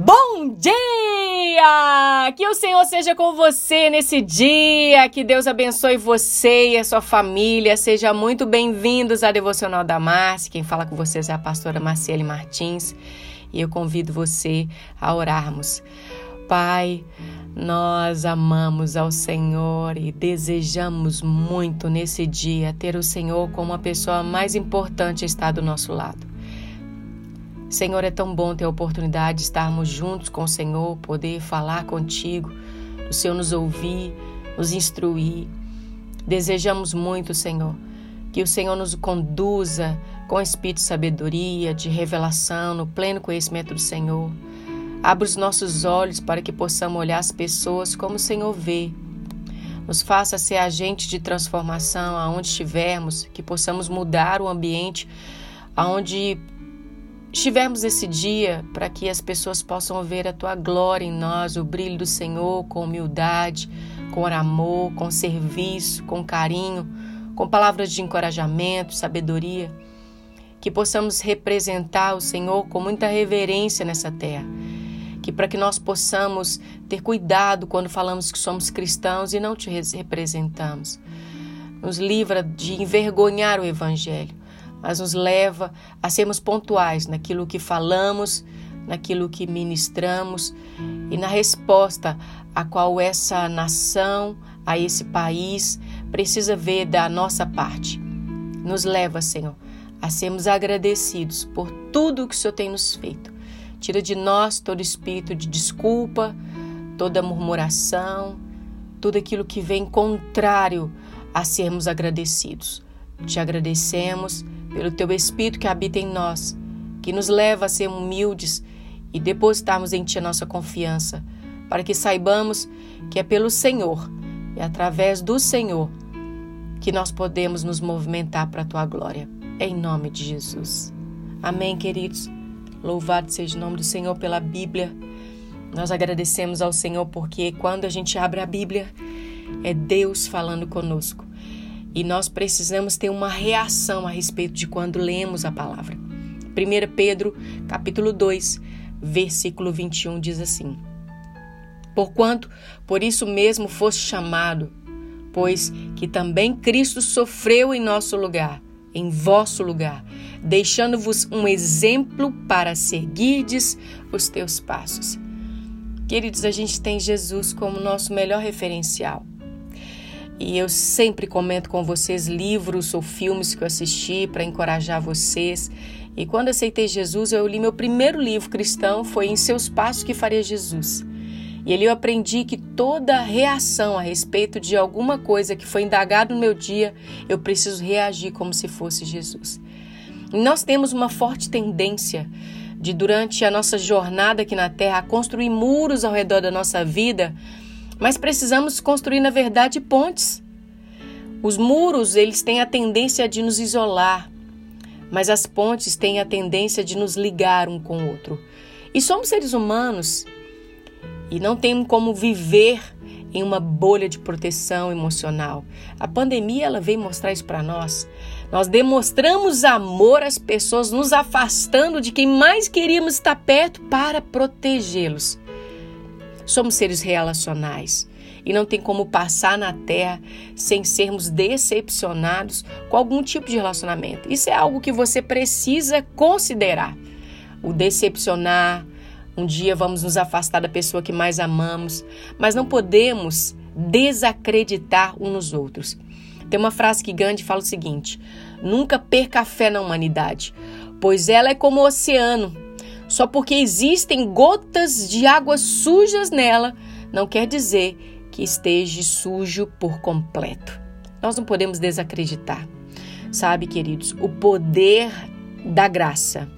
Bom dia! Que o Senhor seja com você nesse dia, que Deus abençoe você e a sua família. Sejam muito bem-vindos à Devocional da Márcia. Quem fala com vocês é a pastora Marciele Martins e eu convido você a orarmos. Pai, nós amamos ao Senhor e desejamos muito nesse dia ter o Senhor como a pessoa mais importante a estar do nosso lado. Senhor, é tão bom ter a oportunidade de estarmos juntos com o Senhor, poder falar contigo, o Senhor nos ouvir, nos instruir. Desejamos muito, Senhor, que o Senhor nos conduza com espírito de sabedoria, de revelação, no pleno conhecimento do Senhor. Abra os nossos olhos para que possamos olhar as pessoas como o Senhor vê. Nos faça ser agentes de transformação aonde estivermos, que possamos mudar o ambiente aonde estivermos esse dia para que as pessoas possam ver a tua glória em nós, o brilho do Senhor com humildade, com amor, com serviço, com carinho, com palavras de encorajamento, sabedoria. Que possamos representar o Senhor com muita reverência nessa terra. Que para que nós possamos ter cuidado quando falamos que somos cristãos e não te representamos. Nos livra de envergonhar o Evangelho mas nos leva a sermos pontuais naquilo que falamos, naquilo que ministramos e na resposta a qual essa nação, a esse país precisa ver da nossa parte. Nos leva, Senhor, a sermos agradecidos por tudo que o Senhor tem nos feito. Tira de nós todo espírito de desculpa, toda murmuração, tudo aquilo que vem contrário a sermos agradecidos. Te agradecemos pelo teu Espírito que habita em nós, que nos leva a ser humildes e depositarmos em Ti a nossa confiança, para que saibamos que é pelo Senhor e através do Senhor que nós podemos nos movimentar para a Tua glória. Em nome de Jesus. Amém, queridos. Louvado seja o nome do Senhor pela Bíblia. Nós agradecemos ao Senhor porque quando a gente abre a Bíblia, é Deus falando conosco. E nós precisamos ter uma reação a respeito de quando lemos a palavra. 1 Pedro, capítulo 2, versículo 21 diz assim: Porquanto por isso mesmo foste chamado, pois que também Cristo sofreu em nosso lugar, em vosso lugar, deixando-vos um exemplo para seguirdes os teus passos. Queridos, a gente tem Jesus como nosso melhor referencial. E eu sempre comento com vocês livros ou filmes que eu assisti para encorajar vocês. E quando aceitei Jesus, eu li meu primeiro livro cristão, foi Em Seus Passos que Faria Jesus. E ali eu aprendi que toda reação a respeito de alguma coisa que foi indagado no meu dia, eu preciso reagir como se fosse Jesus. E nós temos uma forte tendência de, durante a nossa jornada aqui na Terra, construir muros ao redor da nossa vida mas precisamos construir, na verdade, pontes. Os muros, eles têm a tendência de nos isolar, mas as pontes têm a tendência de nos ligar um com o outro. E somos seres humanos e não temos como viver em uma bolha de proteção emocional. A pandemia ela veio mostrar isso para nós. Nós demonstramos amor às pessoas, nos afastando de quem mais queríamos estar perto para protegê-los. Somos seres relacionais e não tem como passar na terra sem sermos decepcionados com algum tipo de relacionamento. Isso é algo que você precisa considerar. O decepcionar, um dia vamos nos afastar da pessoa que mais amamos, mas não podemos desacreditar uns nos outros. Tem uma frase que Gandhi fala o seguinte: nunca perca a fé na humanidade, pois ela é como o oceano só porque existem gotas de água sujas nela, não quer dizer que esteja sujo por completo. Nós não podemos desacreditar. Sabe, queridos, o poder da graça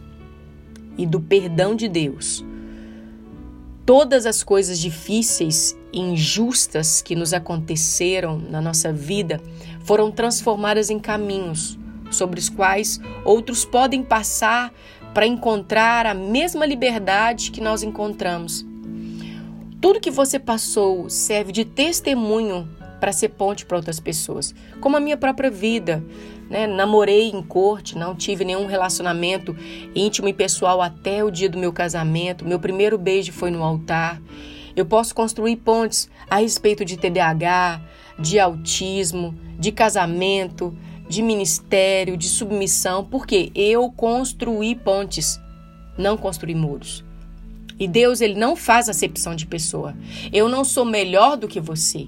e do perdão de Deus. Todas as coisas difíceis e injustas que nos aconteceram na nossa vida foram transformadas em caminhos sobre os quais outros podem passar para encontrar a mesma liberdade que nós encontramos. Tudo que você passou serve de testemunho para ser ponte para outras pessoas, como a minha própria vida. Né? Namorei em corte, não tive nenhum relacionamento íntimo e pessoal até o dia do meu casamento. Meu primeiro beijo foi no altar. Eu posso construir pontes a respeito de TDAH, de autismo, de casamento, de ministério, de submissão, porque eu construí pontes, não construí muros. E Deus, ele não faz acepção de pessoa. Eu não sou melhor do que você.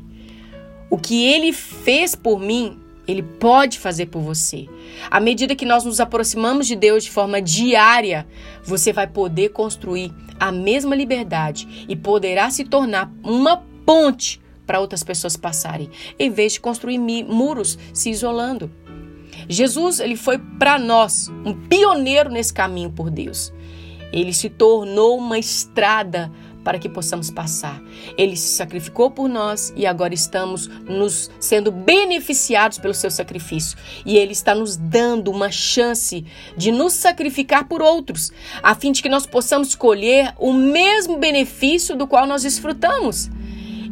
O que ele fez por mim, ele pode fazer por você. À medida que nós nos aproximamos de Deus de forma diária, você vai poder construir a mesma liberdade e poderá se tornar uma ponte para outras pessoas passarem, em vez de construir muros se isolando. Jesus, ele foi para nós um pioneiro nesse caminho por Deus. Ele se tornou uma estrada para que possamos passar. Ele se sacrificou por nós e agora estamos nos sendo beneficiados pelo seu sacrifício. E ele está nos dando uma chance de nos sacrificar por outros, a fim de que nós possamos escolher o mesmo benefício do qual nós desfrutamos.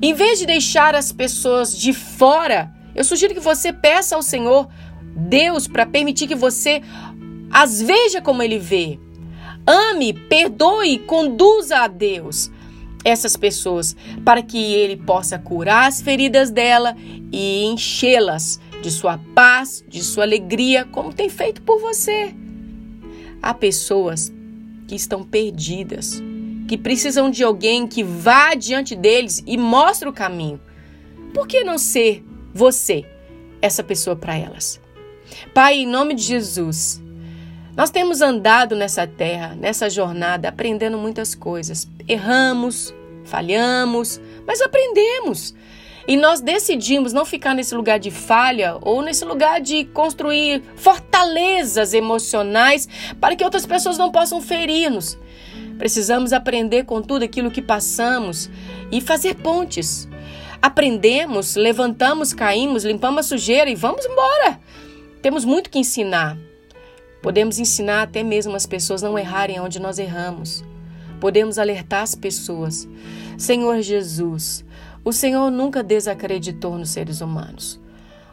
Em vez de deixar as pessoas de fora, eu sugiro que você peça ao Senhor Deus para permitir que você as veja como ele vê. Ame, perdoe, conduza a Deus essas pessoas para que ele possa curar as feridas dela e enchê-las de sua paz, de sua alegria, como tem feito por você. Há pessoas que estão perdidas, que precisam de alguém que vá diante deles e mostre o caminho. Por que não ser você essa pessoa para elas? Pai, em nome de Jesus, nós temos andado nessa terra, nessa jornada, aprendendo muitas coisas. Erramos, falhamos, mas aprendemos. E nós decidimos não ficar nesse lugar de falha ou nesse lugar de construir fortalezas emocionais para que outras pessoas não possam ferir-nos. Precisamos aprender com tudo aquilo que passamos e fazer pontes. Aprendemos, levantamos, caímos, limpamos a sujeira e vamos embora. Temos muito que ensinar. Podemos ensinar até mesmo as pessoas não errarem onde nós erramos. Podemos alertar as pessoas. Senhor Jesus, o Senhor nunca desacreditou nos seres humanos.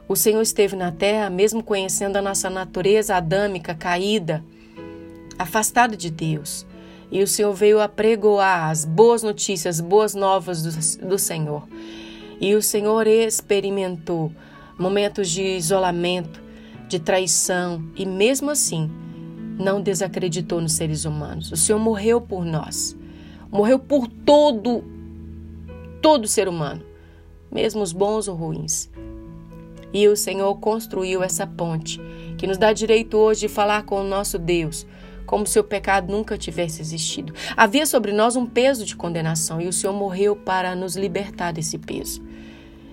O Senhor esteve na terra, mesmo conhecendo a nossa natureza adâmica caída, afastada de Deus. E o Senhor veio apregoar as boas notícias, boas novas do, do Senhor. E o Senhor experimentou momentos de isolamento, de traição e, mesmo assim, não desacreditou nos seres humanos. O Senhor morreu por nós. Morreu por todo todo ser humano, mesmo os bons ou ruins. E o Senhor construiu essa ponte que nos dá direito hoje de falar com o nosso Deus, como se o pecado nunca tivesse existido. Havia sobre nós um peso de condenação e o Senhor morreu para nos libertar desse peso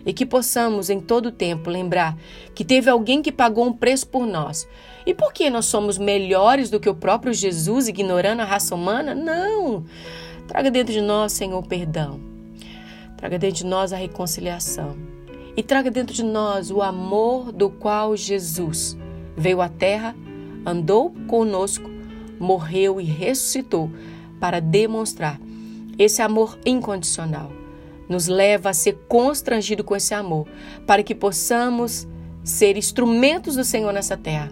e que possamos em todo tempo lembrar que teve alguém que pagou um preço por nós. E por que nós somos melhores do que o próprio Jesus, ignorando a raça humana? Não! Traga dentro de nós, Senhor, perdão. Traga dentro de nós a reconciliação. E traga dentro de nós o amor do qual Jesus veio à terra, andou conosco, morreu e ressuscitou para demonstrar esse amor incondicional nos leva a ser constrangido com esse amor, para que possamos ser instrumentos do Senhor nessa terra.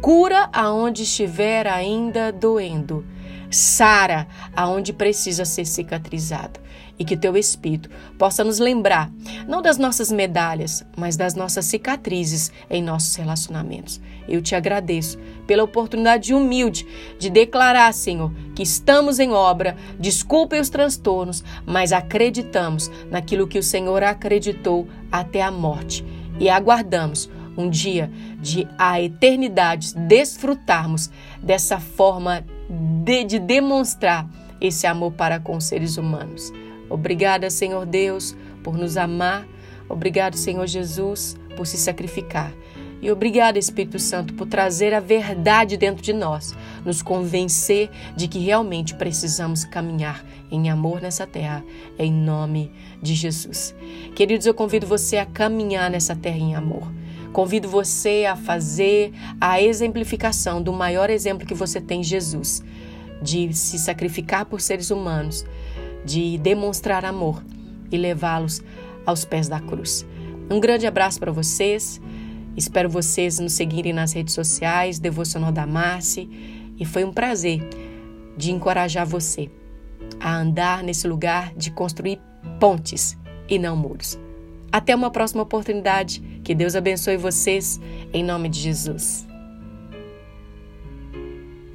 Cura aonde estiver ainda doendo. Sara aonde precisa ser cicatrizado e que teu Espírito possa nos lembrar, não das nossas medalhas, mas das nossas cicatrizes em nossos relacionamentos. Eu te agradeço pela oportunidade humilde de declarar, Senhor, que estamos em obra, desculpe os transtornos, mas acreditamos naquilo que o Senhor acreditou até a morte e aguardamos um dia de a eternidade desfrutarmos dessa forma de, de demonstrar esse amor para com os seres humanos. Obrigada, Senhor Deus, por nos amar. Obrigado, Senhor Jesus, por se sacrificar. E obrigado, Espírito Santo, por trazer a verdade dentro de nós, nos convencer de que realmente precisamos caminhar em amor nessa terra, em nome de Jesus. Queridos, eu convido você a caminhar nessa terra em amor. Convido você a fazer a exemplificação do maior exemplo que você tem, Jesus, de se sacrificar por seres humanos, de demonstrar amor e levá-los aos pés da cruz. Um grande abraço para vocês. Espero vocês nos seguirem nas redes sociais, Devocional da Marci, e foi um prazer de encorajar você a andar nesse lugar de construir pontes e não muros. Até uma próxima oportunidade. Que Deus abençoe vocês, em nome de Jesus.